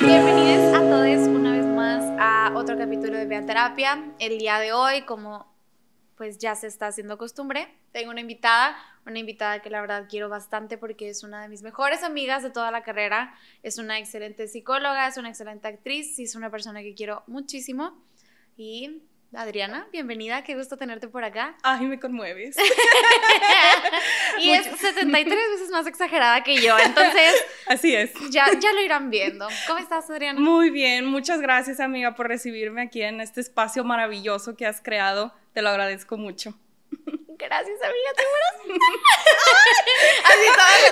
Bienvenidos a todos una vez más a otro capítulo de Terapia. El día de hoy, como pues ya se está haciendo costumbre, tengo una invitada, una invitada que la verdad quiero bastante porque es una de mis mejores amigas de toda la carrera, es una excelente psicóloga, es una excelente actriz y es una persona que quiero muchísimo. Y Adriana, bienvenida, qué gusto tenerte por acá. Ay, me conmueves. y es 73 veces más exagerada que yo, entonces... Así es. Ya, ya lo irán viendo. ¿Cómo estás, Adriana? Muy bien, muchas gracias, amiga, por recibirme aquí en este espacio maravilloso que has creado. Te lo agradezco mucho. Gracias, amiga, ¿te mueras? Así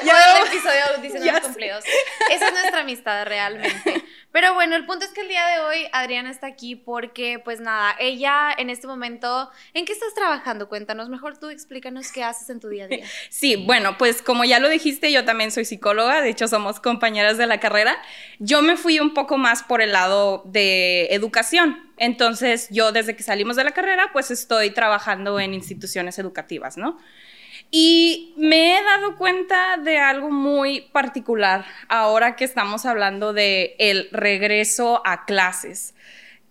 todo, el episodio diciendo los cumplidos. Esa es nuestra amistad realmente. Pero bueno, el punto es que el día de hoy Adriana está aquí porque, pues nada, ella en este momento, ¿en qué estás trabajando? Cuéntanos, mejor tú explícanos qué haces en tu día a día. Sí, bueno, pues como ya lo dijiste, yo también soy psicóloga, de hecho somos compañeras de la carrera. Yo me fui un poco más por el lado de educación. Entonces, yo desde que salimos de la carrera, pues estoy trabajando en instituciones educativas, ¿no? Y me he dado cuenta de algo muy particular ahora que estamos hablando de el regreso a clases,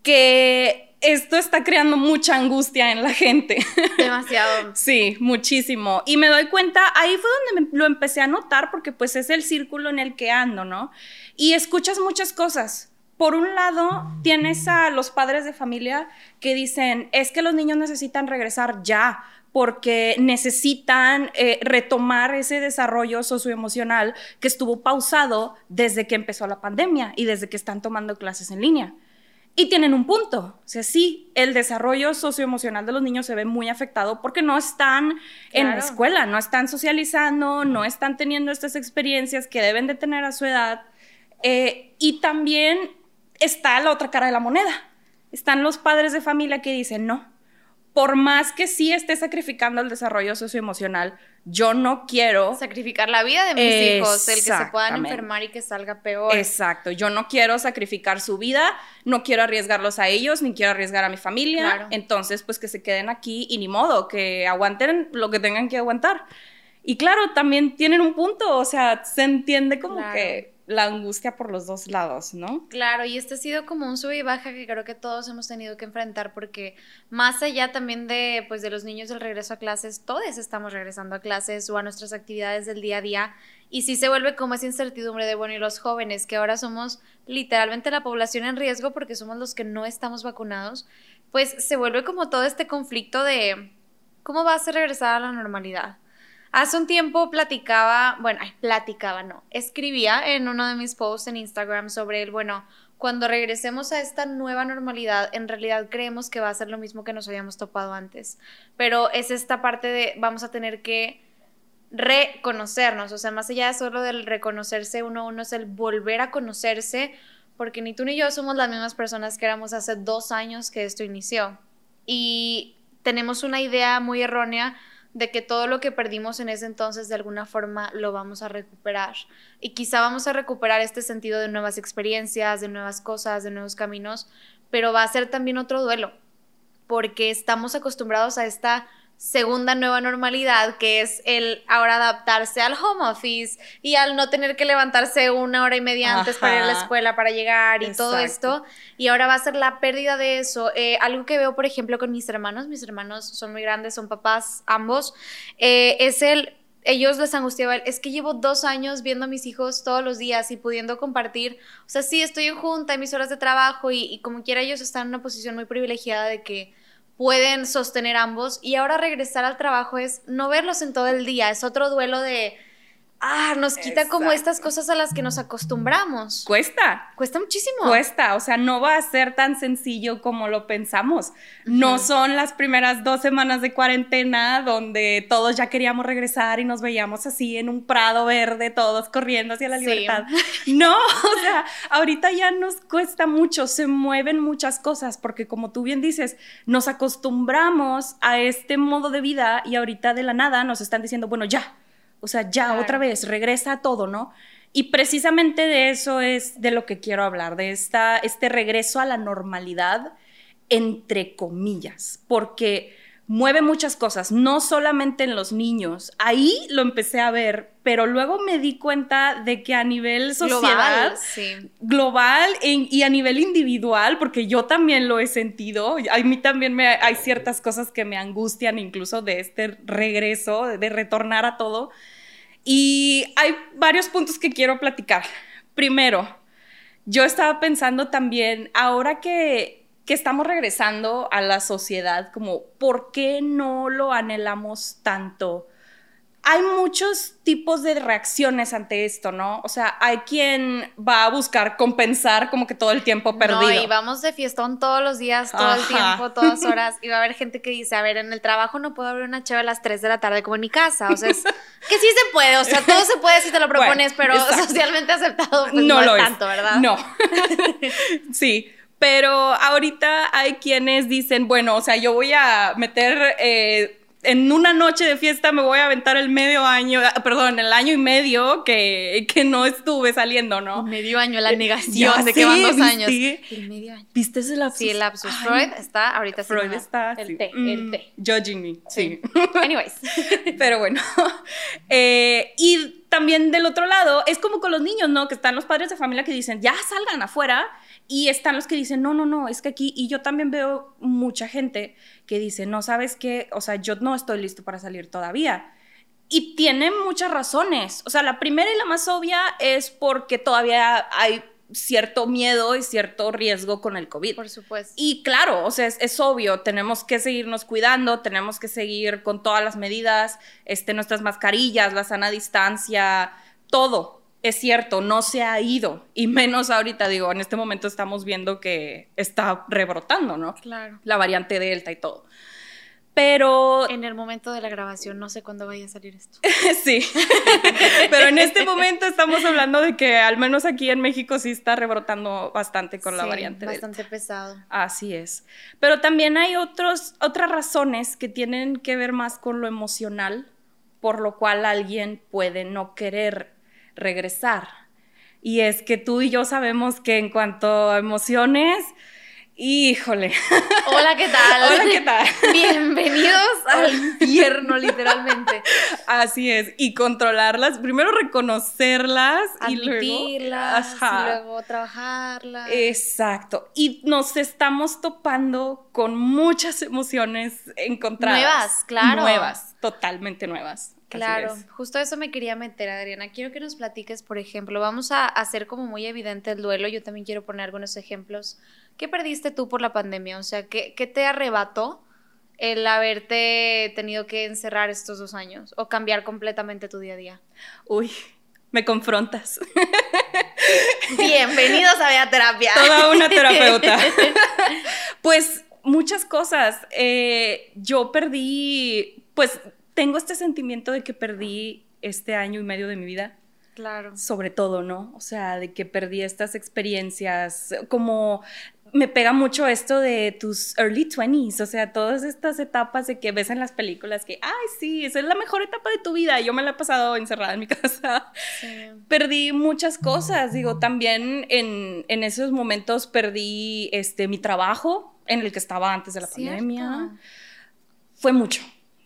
que esto está creando mucha angustia en la gente. Demasiado. sí, muchísimo. Y me doy cuenta, ahí fue donde lo empecé a notar porque pues es el círculo en el que ando, ¿no? Y escuchas muchas cosas. Por un lado, tienes a los padres de familia que dicen, es que los niños necesitan regresar ya, porque necesitan eh, retomar ese desarrollo socioemocional que estuvo pausado desde que empezó la pandemia y desde que están tomando clases en línea. Y tienen un punto. O sea, sí, el desarrollo socioemocional de los niños se ve muy afectado porque no están en la escuela, no están socializando, no están teniendo estas experiencias que deben de tener a su edad. Eh, y también está la otra cara de la moneda. Están los padres de familia que dicen, no, por más que sí esté sacrificando el desarrollo socioemocional, yo no quiero sacrificar la vida de mis hijos, el que se puedan enfermar y que salga peor. Exacto, yo no quiero sacrificar su vida, no quiero arriesgarlos a ellos, ni quiero arriesgar a mi familia, entonces pues que se queden aquí y ni modo, que aguanten lo que tengan que aguantar. Y claro, también tienen un punto, o sea, se entiende como que la angustia por los dos lados, ¿no? Claro, y este ha sido como un sub y baja que creo que todos hemos tenido que enfrentar porque más allá también de pues de los niños del regreso a clases, todos estamos regresando a clases o a nuestras actividades del día a día y sí se vuelve como esa incertidumbre de bueno, y los jóvenes que ahora somos literalmente la población en riesgo porque somos los que no estamos vacunados, pues se vuelve como todo este conflicto de cómo va a ser regresar a la normalidad Hace un tiempo platicaba, bueno, platicaba, no, escribía en uno de mis posts en Instagram sobre el, bueno, cuando regresemos a esta nueva normalidad, en realidad creemos que va a ser lo mismo que nos habíamos topado antes. Pero es esta parte de vamos a tener que reconocernos, o sea, más allá de solo del reconocerse uno a uno, es el volver a conocerse, porque ni tú ni yo somos las mismas personas que éramos hace dos años que esto inició. Y tenemos una idea muy errónea de que todo lo que perdimos en ese entonces de alguna forma lo vamos a recuperar. Y quizá vamos a recuperar este sentido de nuevas experiencias, de nuevas cosas, de nuevos caminos, pero va a ser también otro duelo, porque estamos acostumbrados a esta segunda nueva normalidad, que es el ahora adaptarse al home office y al no tener que levantarse una hora y media antes para ir a la escuela, para llegar y todo esto. Y ahora va a ser la pérdida de eso. Eh, algo que veo, por ejemplo, con mis hermanos, mis hermanos son muy grandes, son papás ambos, eh, es el ellos les angustiaba, es que llevo dos años viendo a mis hijos todos los días y pudiendo compartir, o sea, sí, estoy en junta, en mis horas de trabajo y, y como quiera ellos están en una posición muy privilegiada de que pueden sostener ambos. Y ahora regresar al trabajo es no verlos en todo el día, es otro duelo de ah, nos quita como estas cosas a las que nos acostumbramos. Cuesta. Cuesta muchísimo. Cuesta, o sea, no va a ser tan sencillo como lo pensamos. No son las primeras dos semanas de cuarentena donde todos ya queríamos regresar y nos veíamos así en un prado verde, todos corriendo hacia la libertad. No, o sea, ahorita ya nos cuesta mucho, se mueven muchas cosas porque como tú bien dices, nos acostumbramos a este modo de vida y ahorita de la nada nos están diciendo, bueno, ya o sea, ya otra vez, regresa a todo, ¿no? Y precisamente de eso es de lo que quiero hablar, de esta, este regreso a la normalidad, entre comillas, porque mueve muchas cosas, no solamente en los niños. Ahí lo empecé a ver, pero luego me di cuenta de que a nivel social, global, y a nivel individual, porque yo también lo he sentido, a mí también me, hay ciertas cosas que me angustian incluso de este regreso, de retornar a todo. Y hay varios puntos que quiero platicar. Primero, yo estaba pensando también, ahora que que estamos regresando a la sociedad, como, ¿por qué no lo anhelamos tanto? Hay muchos tipos de reacciones ante esto, ¿no? O sea, hay quien va a buscar compensar como que todo el tiempo perdido. No, y vamos de fiestón todos los días, todo el tiempo, todas horas. Y va a haber gente que dice, a ver, en el trabajo no puedo abrir una chave a las 3 de la tarde como en mi casa. O sea, es que sí se puede, o sea, todo se puede si te lo propones, pero socialmente aceptado pues no, lo es tanto, ¿verdad? No. sí. Pero ahorita hay quienes dicen, bueno, o sea, yo voy a meter... Eh, en una noche de fiesta me voy a aventar el medio año, ah, perdón, el año y medio que, que no estuve saliendo, ¿no? Medio año, la negación de que van dos años. El medio año. ¿Viste ese lapsus? Sí, el lapsus. Freud está ahorita Freud está, el té, el mm, té. Judging me, sí. Anyways. Pero bueno. Eh, y también del otro lado, es como con los niños, ¿no? Que están los padres de familia que dicen, ya salgan afuera y están los que dicen, no, no, no, es que aquí, y yo también veo mucha gente que dice, no, sabes qué, o sea, yo no estoy listo para salir todavía. Y tiene muchas razones. O sea, la primera y la más obvia es porque todavía hay cierto miedo y cierto riesgo con el COVID. Por supuesto. Y claro, o sea, es, obvio, tenemos que seguirnos cuidando, tenemos que seguir con todas las medidas, este, nuestras mascarillas, la sana distancia, todo es cierto, no se ha ido, y menos ahorita, digo, en este momento estamos viendo que está rebrotando, ¿no? Claro. La variante Delta y todo. Pero... En el momento de la grabación, no sé cuándo vaya a salir esto. sí, pero en este momento estamos hablando de que al menos aquí en México sí está rebrotando bastante con la variante bastante pesado. Así es. Pero también hay otros, otras razones que tienen que ver más con lo emocional, por lo cual alguien puede no querer regresar. Y es que tú y yo sabemos que en cuanto a emociones, híjole. Hola, ¿qué tal? Hola, ¿qué tal? Bienvenidos al infierno, literalmente. Así es. Y controlarlas, primero reconocerlas y luego, y luego trabajarlas. Exacto. Y nos estamos topando con muchas emociones encontradas. Nuevas, claro. Nuevas, totalmente nuevas. Claro, justo eso me quería meter, Adriana. Quiero que nos platiques, por ejemplo, vamos a hacer como muy evidente el duelo. Yo también quiero poner algunos ejemplos. ¿Qué perdiste tú por la pandemia? O sea, ¿qué, qué te arrebató el haberte tenido que encerrar estos dos años o cambiar completamente tu día a día? Uy, me confrontas. Bienvenidos a Vía Terapia. Toda una terapeuta. pues muchas cosas. Eh, yo perdí, pues tengo este sentimiento de que perdí este año y medio de mi vida. Claro. Sobre todo, ¿no? O sea, de que perdí estas experiencias, como me pega mucho esto de tus early 20s, o sea, todas estas etapas de que ves en las películas que, ay, sí, esa es la mejor etapa de tu vida. Yo me la he pasado encerrada en mi casa. Perdí muchas cosas, digo, también en, en, esos momentos perdí este, mi trabajo en el que estaba antes de la pandemia. Fue mucho.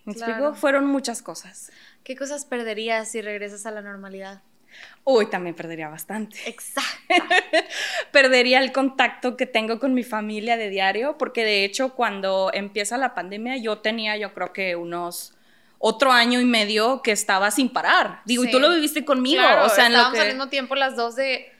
¿Me explico? Fueron muchas cosas. ¿Qué cosas perderías si regresas a la normalidad? Uy, también perdería bastante. Exacto. perdería el contacto que tengo con mi familia de diario, porque de hecho cuando empieza la pandemia yo tenía yo creo que unos otro año y medio que estaba sin parar. Digo, y tú lo viviste conmigo. o sea, en lo que... al mismo tiempo las dos de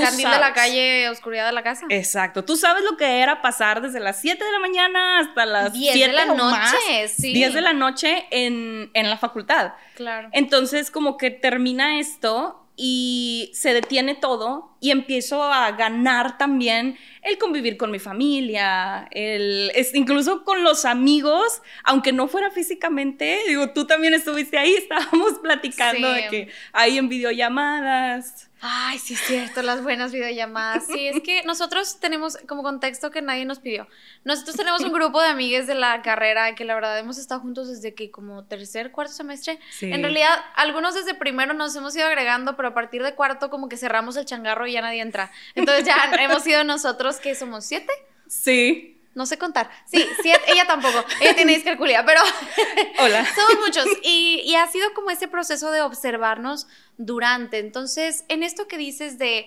Candil de la calle, oscuridad de la casa. Exacto. Tú sabes lo que era pasar desde las 7 de la mañana hasta las 10 de la noche, sí. 10 de la noche en, en la facultad. Claro. Entonces, como que termina esto y se detiene todo y empiezo a ganar también el convivir con mi familia, el, es, incluso con los amigos, aunque no fuera físicamente, digo, tú también estuviste ahí, estábamos platicando de que hay en videollamadas. Ay, sí es cierto, las buenas videollamadas. Sí, es que nosotros tenemos como contexto que nadie nos pidió. Nosotros tenemos un grupo de amigas de la carrera que la verdad hemos estado juntos desde que como tercer, cuarto semestre. En realidad, algunos desde primero nos hemos ido agregando, pero a partir de cuarto como que cerramos el changarro y ya nadie entra. Entonces ya hemos sido nosotros que somos siete. Sí. No sé contar. Sí, sí, ella tampoco. Ella tiene discalculia, pero Hola. somos muchos. Y, y ha sido como ese proceso de observarnos durante. Entonces, en esto que dices de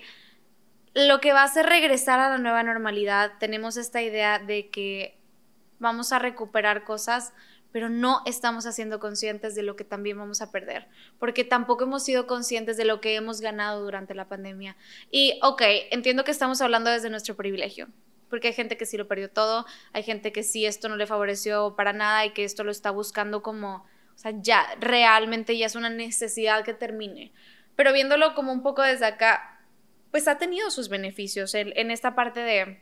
lo que va a hacer regresar a la nueva normalidad, tenemos esta idea de que vamos a recuperar cosas, pero no estamos haciendo conscientes de lo que también vamos a perder, porque tampoco hemos sido conscientes de lo que hemos ganado durante la pandemia. Y, ok, entiendo que estamos hablando desde nuestro privilegio, porque hay gente que sí lo perdió todo, hay gente que sí esto no le favoreció para nada y que esto lo está buscando como, o sea, ya realmente ya es una necesidad que termine. Pero viéndolo como un poco desde acá, pues ha tenido sus beneficios en, en esta parte de,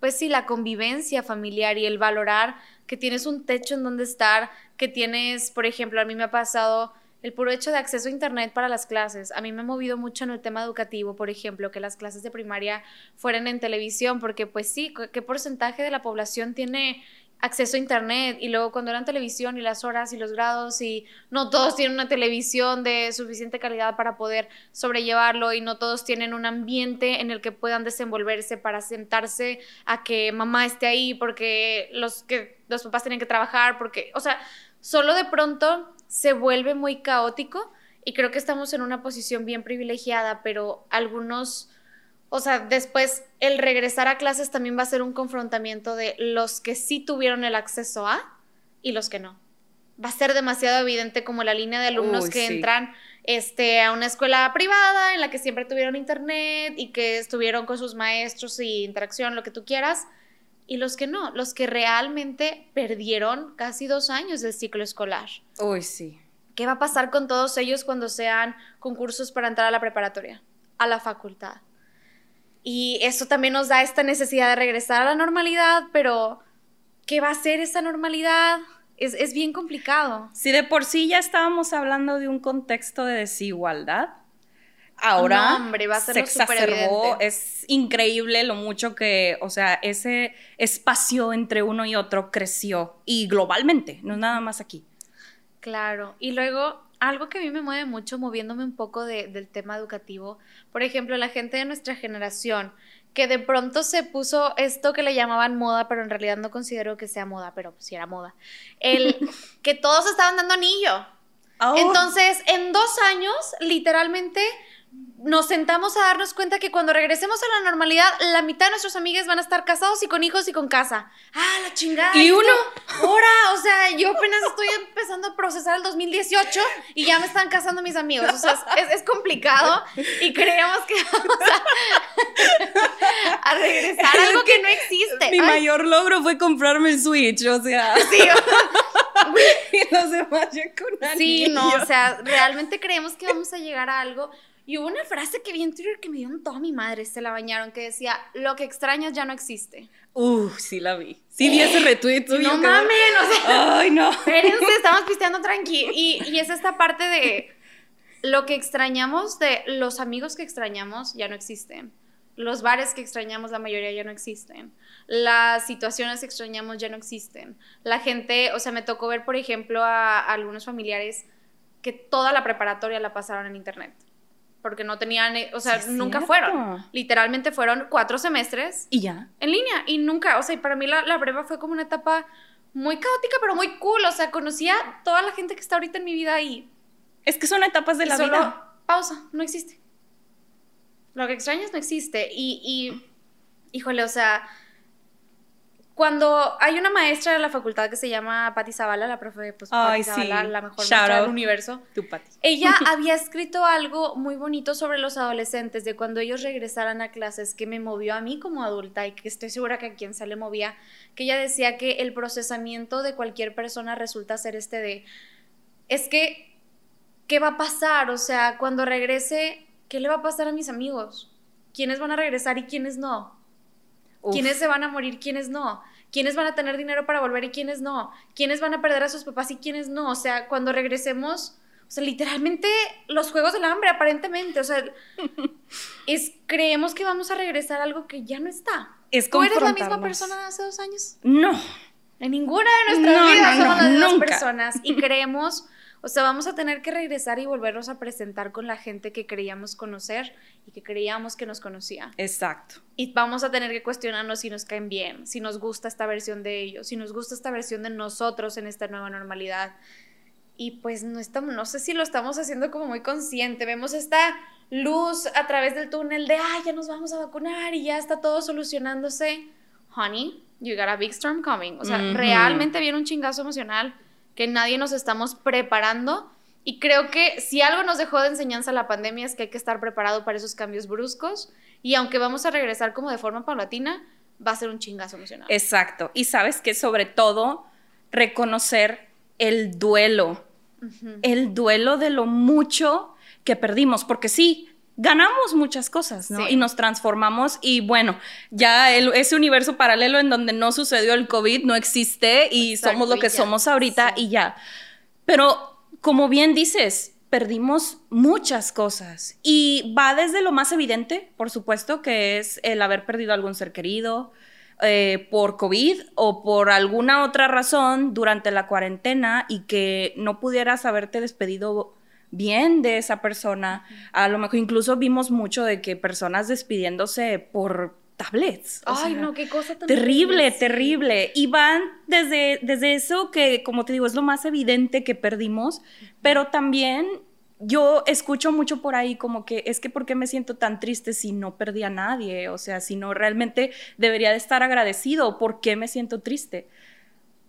pues sí, la convivencia familiar y el valorar que tienes un techo en donde estar, que tienes, por ejemplo, a mí me ha pasado el puro hecho de acceso a Internet para las clases. A mí me ha movido mucho en el tema educativo, por ejemplo, que las clases de primaria fueran en televisión, porque pues sí, ¿qué porcentaje de la población tiene acceso a internet y luego cuando eran televisión y las horas y los grados y no todos tienen una televisión de suficiente calidad para poder sobrellevarlo y no todos tienen un ambiente en el que puedan desenvolverse para sentarse a que mamá esté ahí porque los que los papás tienen que trabajar porque o sea solo de pronto se vuelve muy caótico y creo que estamos en una posición bien privilegiada pero algunos o sea, después el regresar a clases también va a ser un confrontamiento de los que sí tuvieron el acceso a y los que no. Va a ser demasiado evidente como la línea de alumnos Uy, que sí. entran este, a una escuela privada en la que siempre tuvieron internet y que estuvieron con sus maestros y interacción, lo que tú quieras, y los que no, los que realmente perdieron casi dos años del ciclo escolar. Uy, sí. ¿Qué va a pasar con todos ellos cuando sean concursos para entrar a la preparatoria, a la facultad? Y eso también nos da esta necesidad de regresar a la normalidad, pero ¿qué va a ser esa normalidad? Es, es bien complicado. Si de por sí ya estábamos hablando de un contexto de desigualdad, ahora No, hombre, va a ser se exacerbó. Es increíble lo mucho que, o sea, ese espacio entre uno y otro creció y globalmente, no es nada más aquí. Claro. Y luego, algo que a mí me mueve mucho, moviéndome un poco de- del tema educativo, por ejemplo, la gente de nuestra generación, que de pronto se puso esto que le llamaban moda, pero en realidad no considero que sea moda, pero sí era moda. El que todos estaban dando anillo. Oh, Entonces, en dos años, literalmente, nos sentamos a darnos cuenta que cuando regresemos a la normalidad, la mitad de nuestros amigos van a estar casados y con hijos y con casa. ¡Ah, la chingada! Y uno. Ahora, o sea, yo apenas estoy empezando a procesar el 2018 y ya me están casando mis amigos. O sea, es, es complicado y creemos que vamos a, a regresar a algo que no existe. mi Ay, mayor logro fue comprarme el Switch, o sea, sí, y los demás ya con Sí, no, o sea, realmente creemos que vamos a llegar a algo. Y hubo una frase que vi en Twitter que me dio en toda mi madre, se la bañaron, que decía, lo que extrañas ya no existe. Uh, sí la vi. Sí vi ese retweet tuyo. no mames, o sea, Ay, no. espérense, estamos pisteando tranqui. Y, y es esta parte de lo que extrañamos, de los amigos que extrañamos ya no existen. Los bares que extrañamos, la mayoría ya no existen. Las situaciones que extrañamos ya no existen. La gente, o sea, me tocó ver, por ejemplo, a, a algunos familiares que toda la preparatoria la pasaron en internet. Porque no tenían, eh, o sea, Sí, nunca cierto. fueron. Literalmente fueron cuatro semestres Y ya. en línea y nunca, o sea, y para mí la, la prepa fue como una etapa muy caótica, pero muy cool, o sea, conocía toda la gente que está ahorita en mi vida y, Es que son etapas de la solo, vida. pausa, no existe. Lo que extrañas no existe y, y, híjole, o sea, cuando hay una maestra de la facultad que se llama Patti Zavala, la profe, pues Ay, Patti Zavala, sí. la mejor Shout maestra del universo, Tu Pati. ella había escrito algo muy bonito sobre los adolescentes, de cuando ellos regresaran a clases, que me movió a mí como adulta y que estoy segura que a quien se le movía, que ella decía que el procesamiento de cualquier persona resulta ser este de, es que, ¿qué va a pasar? O sea, cuando regrese, ¿qué le va a pasar a mis amigos? ¿Quiénes van a regresar y quiénes no? Uf. ¿Quiénes se van a morir, quiénes no? ¿Quiénes van a tener dinero para volver y quiénes no? ¿Quiénes van a perder a sus papás y quiénes no? O sea, cuando regresemos, o sea, literalmente los juegos del hambre, aparentemente, o sea, es, creemos que vamos a regresar a algo que ya no está. Es ¿Tú eres la misma persona de hace dos años? No. En ninguna de nuestras No, vidas no, somos no, las mismas personas y creemos, O sea, vamos a tener que regresar y volvernos a presentar con la gente que creíamos conocer y que creíamos que nos conocía. Exacto. Y vamos a tener que cuestionarnos si nos caen bien, si nos gusta esta versión de ellos, si nos gusta esta versión de nosotros en esta nueva normalidad. Y pues no estamos, no sé si lo estamos haciendo como muy consciente. Vemos esta luz a través del túnel de, ay, ya nos vamos a vacunar y ya está todo solucionándose. Honey, you got a big storm coming. O sea, realmente viene un chingazo emocional que nadie nos estamos preparando. Y creo que si algo nos dejó de enseñanza la pandemia es que hay que estar preparado para esos cambios bruscos. Y aunque vamos a regresar como de forma paulatina, va a ser un chingazo emocional. Exacto. Y sabes que sobre todo reconocer el duelo. El duelo de lo mucho que perdimos. Porque sí, ganamos muchas cosas, ¿no? Y nos transformamos y bueno, ya ese universo paralelo en donde no sucedió el COVID no existe y somos lo que somos ahorita y ya. Pero como bien dices, perdimos muchas cosas y va desde lo más evidente, por supuesto, que es el haber perdido algún ser querido. Eh, por COVID o por alguna otra razón durante la cuarentena y que no pudieras haberte despedido bien de esa persona. A lo mejor incluso vimos mucho de que personas despidiéndose por tablets. Ay, no, qué cosa tan terrible, terrible. Y van desde, desde eso que, como te digo, es lo más evidente que perdimos, pero también yo escucho mucho por ahí como que es que ¿por qué me siento tan triste si no perdí a nadie? O sea, si no realmente debería de estar agradecido, ¿por qué me siento triste?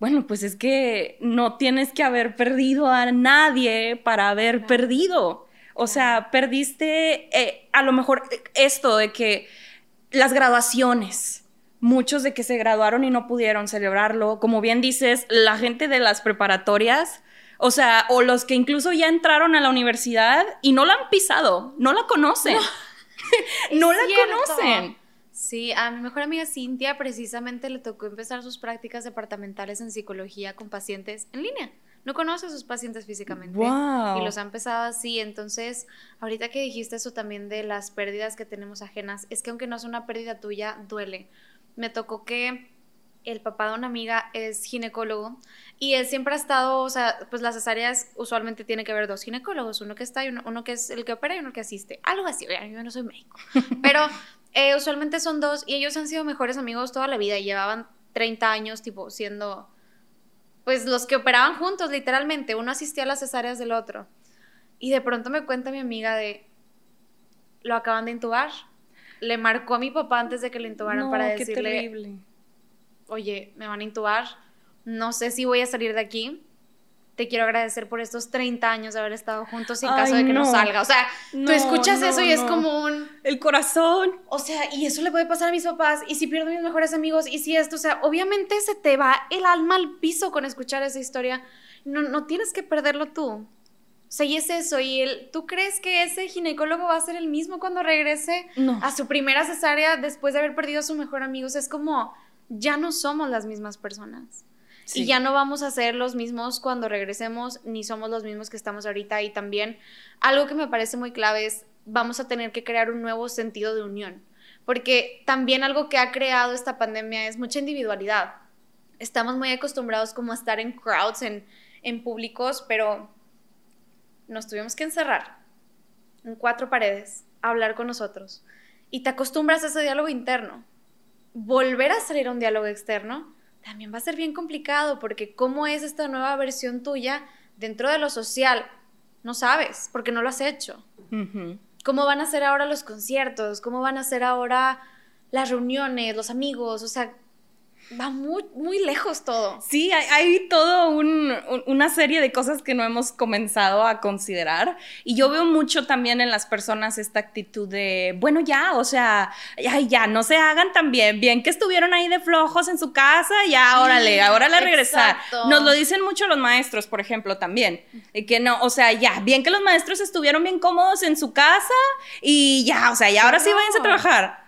Bueno, pues es que no tienes que haber perdido a nadie para haber perdido. O sea, perdiste eh, a lo mejor esto de que las graduaciones, muchos de que se graduaron y no pudieron celebrarlo, como bien dices, la gente de las preparatorias, o sea, o los que incluso ya entraron a la universidad y no la han pisado, no la conocen. No, la conocen. Sí, a mi mejor amiga Cintia precisamente le tocó empezar sus prácticas departamentales en psicología con pacientes en línea. No conoce a sus pacientes físicamente y los ha empezado así. Entonces, ahorita que dijiste eso también de las pérdidas que tenemos ajenas, es que aunque no es una pérdida tuya, duele. Me tocó que el papá de una amiga es ginecólogo y él siempre ha estado, o sea, pues las cesáreas usualmente tiene que haber dos ginecólogos, uno que está y uno, uno, que es el que opera y uno que asiste. Algo así, yo no soy médico. Pero eh, usualmente son dos y ellos han sido mejores amigos toda la vida y llevaban 30 años, tipo, siendo, pues, los que operaban juntos, literalmente. Uno asistía a las cesáreas del otro. Y de pronto me cuenta mi amiga de, lo acaban de intubar. Le marcó a mi papá antes de que le intubaran para decirle, oye, me van a intubar, no sé si voy a salir de aquí te quiero agradecer por estos 30 años de haber estado juntos en caso de que no. salga. O sea, tú escuchas eso y es como un... El corazón. O sea, y eso le puede pasar a mis papás, y si pierdo a mis mejores amigos, y si esto, o sea, obviamente se te va el alma al piso con escuchar esa historia. No, no tienes que perderlo tú. O sea, y es eso, y el, ¿tú crees que ese ginecólogo va a ser el mismo cuando regrese a su primera cesárea después de haber perdido a su mejor amigo? O sea, es como, ya no somos las mismas personas. Y ya no vamos a ser los mismos cuando regresemos, ni somos los mismos que estamos ahorita. Y también algo que me parece muy clave es, vamos a tener que crear un nuevo sentido de unión. Porque también algo que ha creado esta pandemia es mucha individualidad. Estamos muy acostumbrados como a estar en crowds, en, en públicos, pero nos tuvimos que encerrar en cuatro paredes, a hablar con nosotros. Y te acostumbras a ese diálogo interno. Volver a salir a un diálogo externo también va a ser bien complicado porque cómo es esta nueva versión tuya dentro de lo social, no sabes, porque no lo has hecho. ¿Cómo van a ser ahora los conciertos? ¿Cómo van a ser ahora las reuniones, los amigos? O sea, va muy, muy lejos todo. Sí, hay, hay todo una serie de cosas que no hemos comenzado a considerar. Y yo veo mucho también en las personas esta actitud de, bueno, ya, o sea, ya, ya, no se hagan tan bien, bien que estuvieron ahí de flojos en su casa, ya, órale, ahora la regresar. Nos lo dicen mucho los maestros, por ejemplo, también. Que no, o sea, ya, bien que los maestros estuvieron bien cómodos en su casa y ya, o sea, ya ahora sí váyanse a trabajar.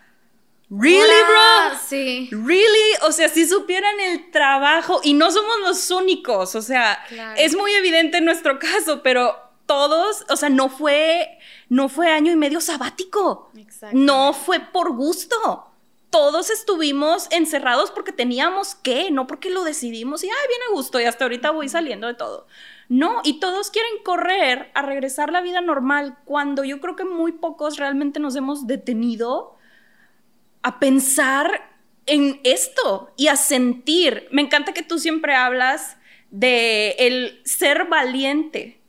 ¿Really, bro? Sí. ¿Really? O sea, si supieran el trabajo, y no somos los únicos, o sea, es muy evidente en nuestro caso, pero todos, o sea, no fue, no fue año y medio sabático. No fue por gusto. todos estuvimos encerrados porque teníamos que, no porque lo decidimos y, ay, bien a gusto y hasta ahorita voy saliendo de todo. No, y todos quieren correr a regresar a la vida normal cuando yo creo que muy pocos realmente nos hemos detenido a pensar en esto y a sentir. Me encanta que tú siempre hablas de el ser valiente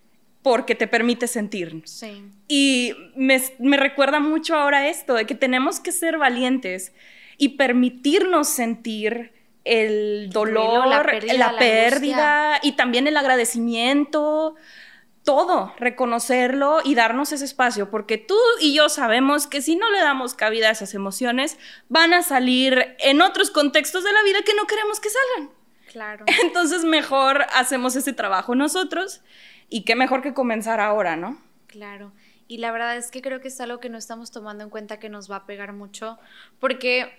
porque te permite sentir. Sí. Y me, me, recuerda mucho ahora esto, de que tenemos que ser valientes y permitirnos sentir el dolor, la pérdida, la pérdida y también el agradecimiento, todo, reconocerlo y darnos ese espacio, porque tú y yo sabemos que si no le damos cabida a esas emociones, van a salir en otros contextos de la vida que no queremos que salgan. Claro. Entonces mejor hacemos ese trabajo nosotros y qué mejor que comenzar ahora, ¿no? Claro. Y la verdad es que creo que es algo que no estamos tomando en cuenta que nos va a pegar mucho, porque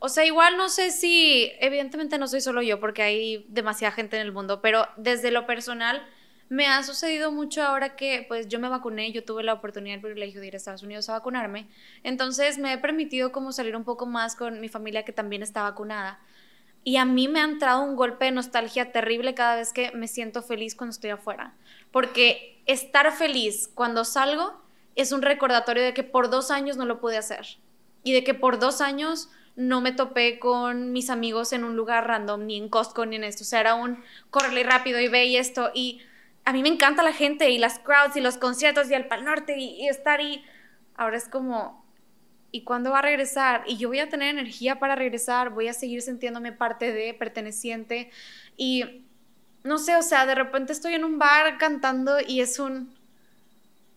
o sea, igual no sé si, evidentemente no soy solo yo porque hay demasiada gente en el mundo, pero desde lo personal me ha sucedido mucho ahora que pues yo me vacuné, yo tuve la oportunidad, el privilegio de ir a Estados Unidos a vacunarme, entonces me he permitido como salir un poco más con mi familia que también está vacunada. Y a mí me ha entrado un golpe de nostalgia terrible cada vez que me siento feliz cuando estoy afuera. Porque estar feliz cuando salgo es un recordatorio de que por dos años no lo pude hacer. Y de que por dos años no me topé con mis amigos en un lugar random, ni en Costco, ni en esto. O sea, era un correle rápido y ve y esto. Y a mí me encanta la gente y las crowds y los conciertos y el Pal Norte y, estar y ahora es como, ¿y cuándo va a regresar? Y yo voy a tener energía para regresar, voy a seguir sintiéndome parte de, perteneciente. Y no sé, o sea, de repente estoy en un bar cantando y es un,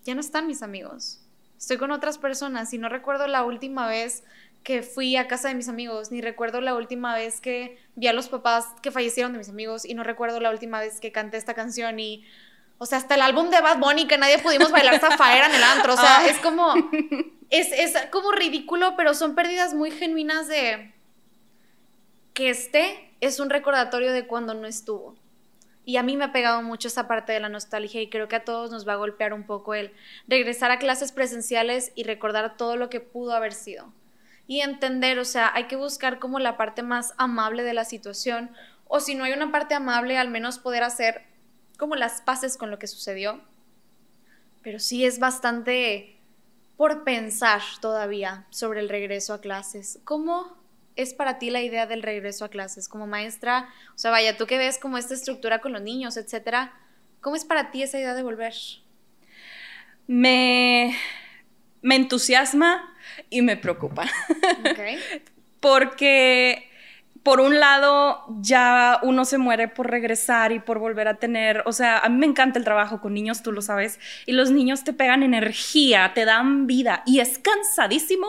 ya no están mis amigos. Estoy con otras personas y no recuerdo la última vez que fui a casa de mis amigos, ni recuerdo la última vez que vi a los papás que fallecieron de mis amigos y no recuerdo la última vez que canté esta canción y o sea, hasta el álbum de Bad Bunny que nadie pudimos bailar Zafaera en el antro, o sea, es como es, es como ridículo, pero son pérdidas muy genuinas de que este es un recordatorio de cuando no estuvo. Y a mí me ha pegado mucho esa parte de la nostalgia y creo que a todos nos va a golpear un poco el regresar a clases presenciales y recordar todo lo que pudo haber sido y entender, o sea, hay que buscar como la parte más amable de la situación, o si no hay una parte amable, al menos poder hacer como las paces con lo que sucedió. Pero sí es bastante por pensar todavía sobre el regreso a clases. ¿Cómo es para ti la idea del regreso a clases como maestra? O sea, vaya, tú que ves como esta estructura con los niños, etcétera, ¿cómo es para ti esa idea de volver? Me, me entusiasma y me preocupa. Porque por un lado, ya uno se muere por regresar y por volver a tener, o sea, a mí me encanta el trabajo con niños, tú lo sabes, y los niños te pegan energía, te dan vida, y es cansadísimo,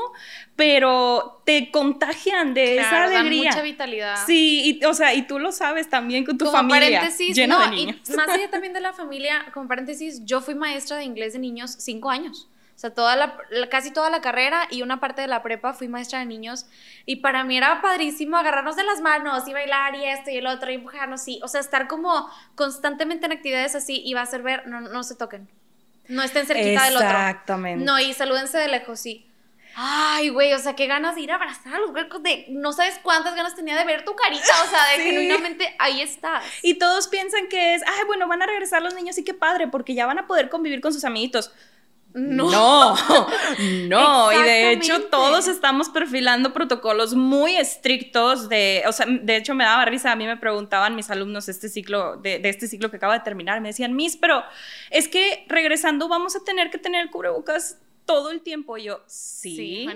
pero te contagian de esa alegría. Dan mucha vitalidad. Sí, y, o sea, y tú lo sabes también con tu familia. Paréntesis, llena de niños. Y más allá también de la familia, como paréntesis, yo fui maestra de inglés de niños cinco años. O sea, toda la, casi toda la carrera y una parte de la prepa fui maestra de niños y para mí era padrísimo agarrarnos de las manos y bailar y esto y el otro y empujarnos y, o sea, estar como constantemente en actividades así y va a ser ver, no, no se toquen, no estén cerquita del otro. Exactamente. No, y salúdense de lejos, sí. Ay, güey, o sea, qué ganas de ir a abrazar a los huecos de no sabes cuántas ganas tenía de ver tu carita, o sea, de genuinamente ahí estás. Y todos piensan que es, ay, bueno, van a regresar los niños y qué padre, porque ya van a poder convivir con sus amiguitos. No, no, y de hecho todos estamos perfilando protocolos muy estrictos de, o sea, de hecho me daba risa, a mí me preguntaban mis alumnos este ciclo, de, este ciclo que acaba de terminar, me decían, Miss, pero es que regresando vamos a tener que tener cubrebocas todo el tiempo. yo, sí.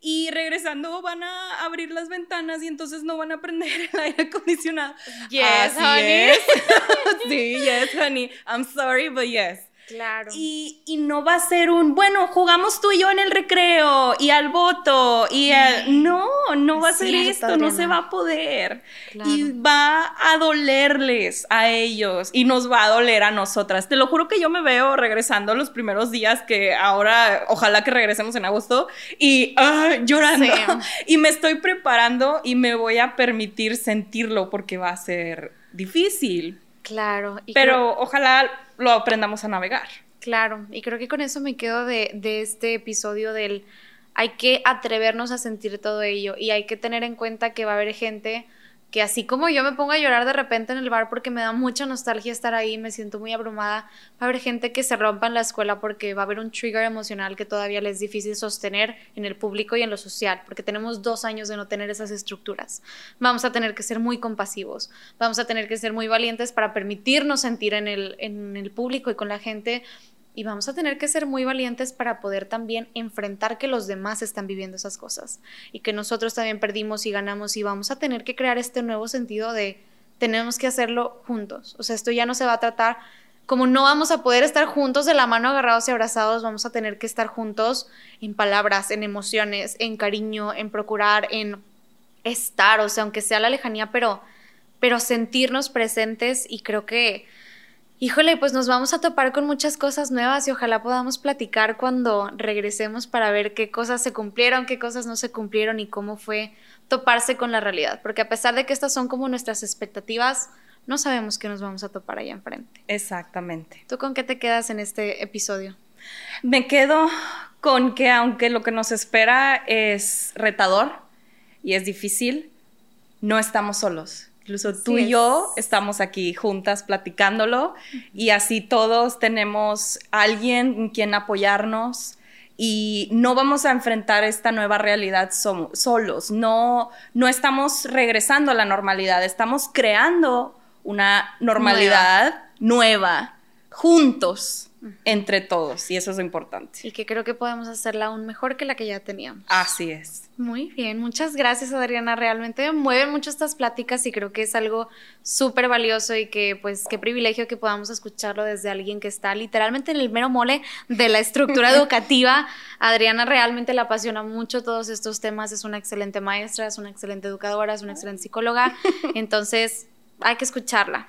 y regresando van a abrir las ventanas y entonces no van a prender el aire acondicionado. Yes, honey. sí, yes, honey. I'm sorry, but yes. Claro. Y, no va a ser un, bueno, jugamos tú y yo en el recreo y al voto y No, no va a ser esto, no se va a poder. Y va a dolerles a ellos y nos va a doler a nosotras. Te lo juro que yo me veo regresando los primeros días que ahora, ojalá que regresemos en agosto y ah, llorando. Y me estoy preparando y me voy a permitir sentirlo porque va a ser difícil. Claro. Pero ojalá lo aprendamos a navegar. Claro, y creo que con eso me quedo de, de este episodio del hay que atrevernos a sentir todo ello y hay que tener en cuenta que va a haber gente que así como yo me pongo a llorar de repente en el bar porque me da mucha nostalgia estar ahí, me siento muy abrumada, va a haber gente que se rompa en la escuela porque va a haber un trigger emocional que todavía les es difícil sostener en el público y en lo social, porque tenemos dos años de no tener esas estructuras. Vamos a tener que ser muy compasivos, vamos a tener que ser muy valientes para permitirnos sentir en el, en el público y con la gente y vamos a tener que ser muy valientes para poder también enfrentar que los demás están viviendo esas cosas y que nosotros también perdimos y ganamos y vamos a tener que crear este nuevo sentido de tenemos que hacerlo juntos. O sea, esto ya no se va a tratar como no vamos a poder estar juntos de la mano agarrados y abrazados, vamos a tener que estar juntos en palabras, en emociones, en cariño, en procurar, en estar, o sea, aunque sea la lejanía, pero pero sentirnos presentes y creo que Híjole, pues nos vamos a topar con muchas cosas nuevas y ojalá podamos platicar cuando regresemos para ver qué cosas se cumplieron, qué cosas no se cumplieron y cómo fue toparse con la realidad. Porque a pesar de que estas son como nuestras expectativas, no sabemos qué nos vamos a topar allá enfrente. Exactamente. ¿Tú con qué te quedas en este episodio? Me quedo con que aunque lo que nos espera es retador y es difícil, no estamos solos Incluso tú y yo estamos aquí juntas platicándolo y así todos tenemos alguien en quien apoyarnos y no vamos a enfrentar esta nueva realidad solos, no, no estamos regresando a la normalidad, estamos creando una normalidad nueva juntos entre todos y eso es lo importante. Y que creo que podemos hacerla aún mejor que la que ya teníamos. Así es. Muy bien, muchas gracias Adriana, realmente me mueven mucho estas pláticas y creo que es algo súper valioso y que pues qué privilegio que podamos escucharlo desde alguien que está literalmente en el mero mole de la estructura educativa. Adriana realmente le apasiona mucho todos estos temas, es una excelente maestra, es una excelente educadora, es una excelente psicóloga, entonces hay que escucharla.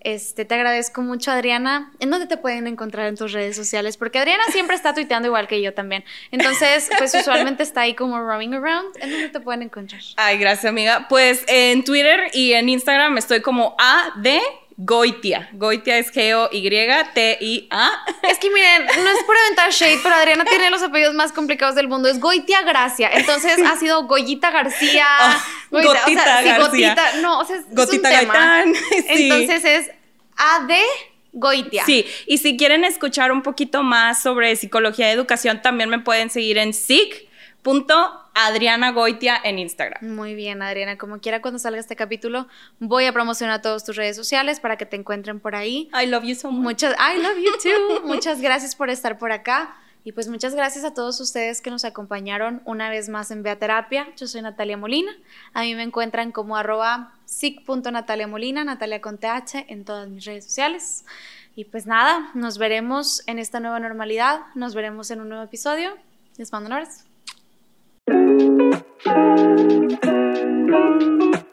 Este, te agradezco mucho, Adriana. ¿En dónde te pueden encontrar en tus redes sociales? Porque Adriana siempre está tuiteando igual que yo también. Entonces, pues usualmente está ahí como roaming around. ¿En dónde te pueden encontrar? Ay, gracias, amiga. Pues en Twitter y en Instagram estoy como AD Goitia. Goitia es G-O-Y-T-I-A. Es que miren, no es por aventar shade, pero Adriana tiene los apellidos más complicados del mundo. Es Goitia Gracia. Entonces ha sido Goyita García. Ah, gotita García. no, o sea, es, Gotita un tema. Entonces es AD Goitia. Sí, y si quieren escuchar un poquito más sobre psicología y educación, también me pueden seguir en SIC Punto Adriana Goitia en Instagram. Muy bien, Adriana. Como quiera, cuando salga este capítulo, voy a promocionar todas tus redes sociales para que te encuentren por ahí. I love you so much. Muchas, I love you too. muchas gracias por estar por acá. Y pues muchas gracias a todos ustedes que nos acompañaron una vez más en Beaterapia. Yo soy Natalia Molina. A mí me encuentran como arroba Molina, Natalia con TH en todas mis redes sociales. Y pues nada, nos veremos en esta nueva normalidad. Nos veremos en un nuevo episodio. Les mando un abrazo. Thank you.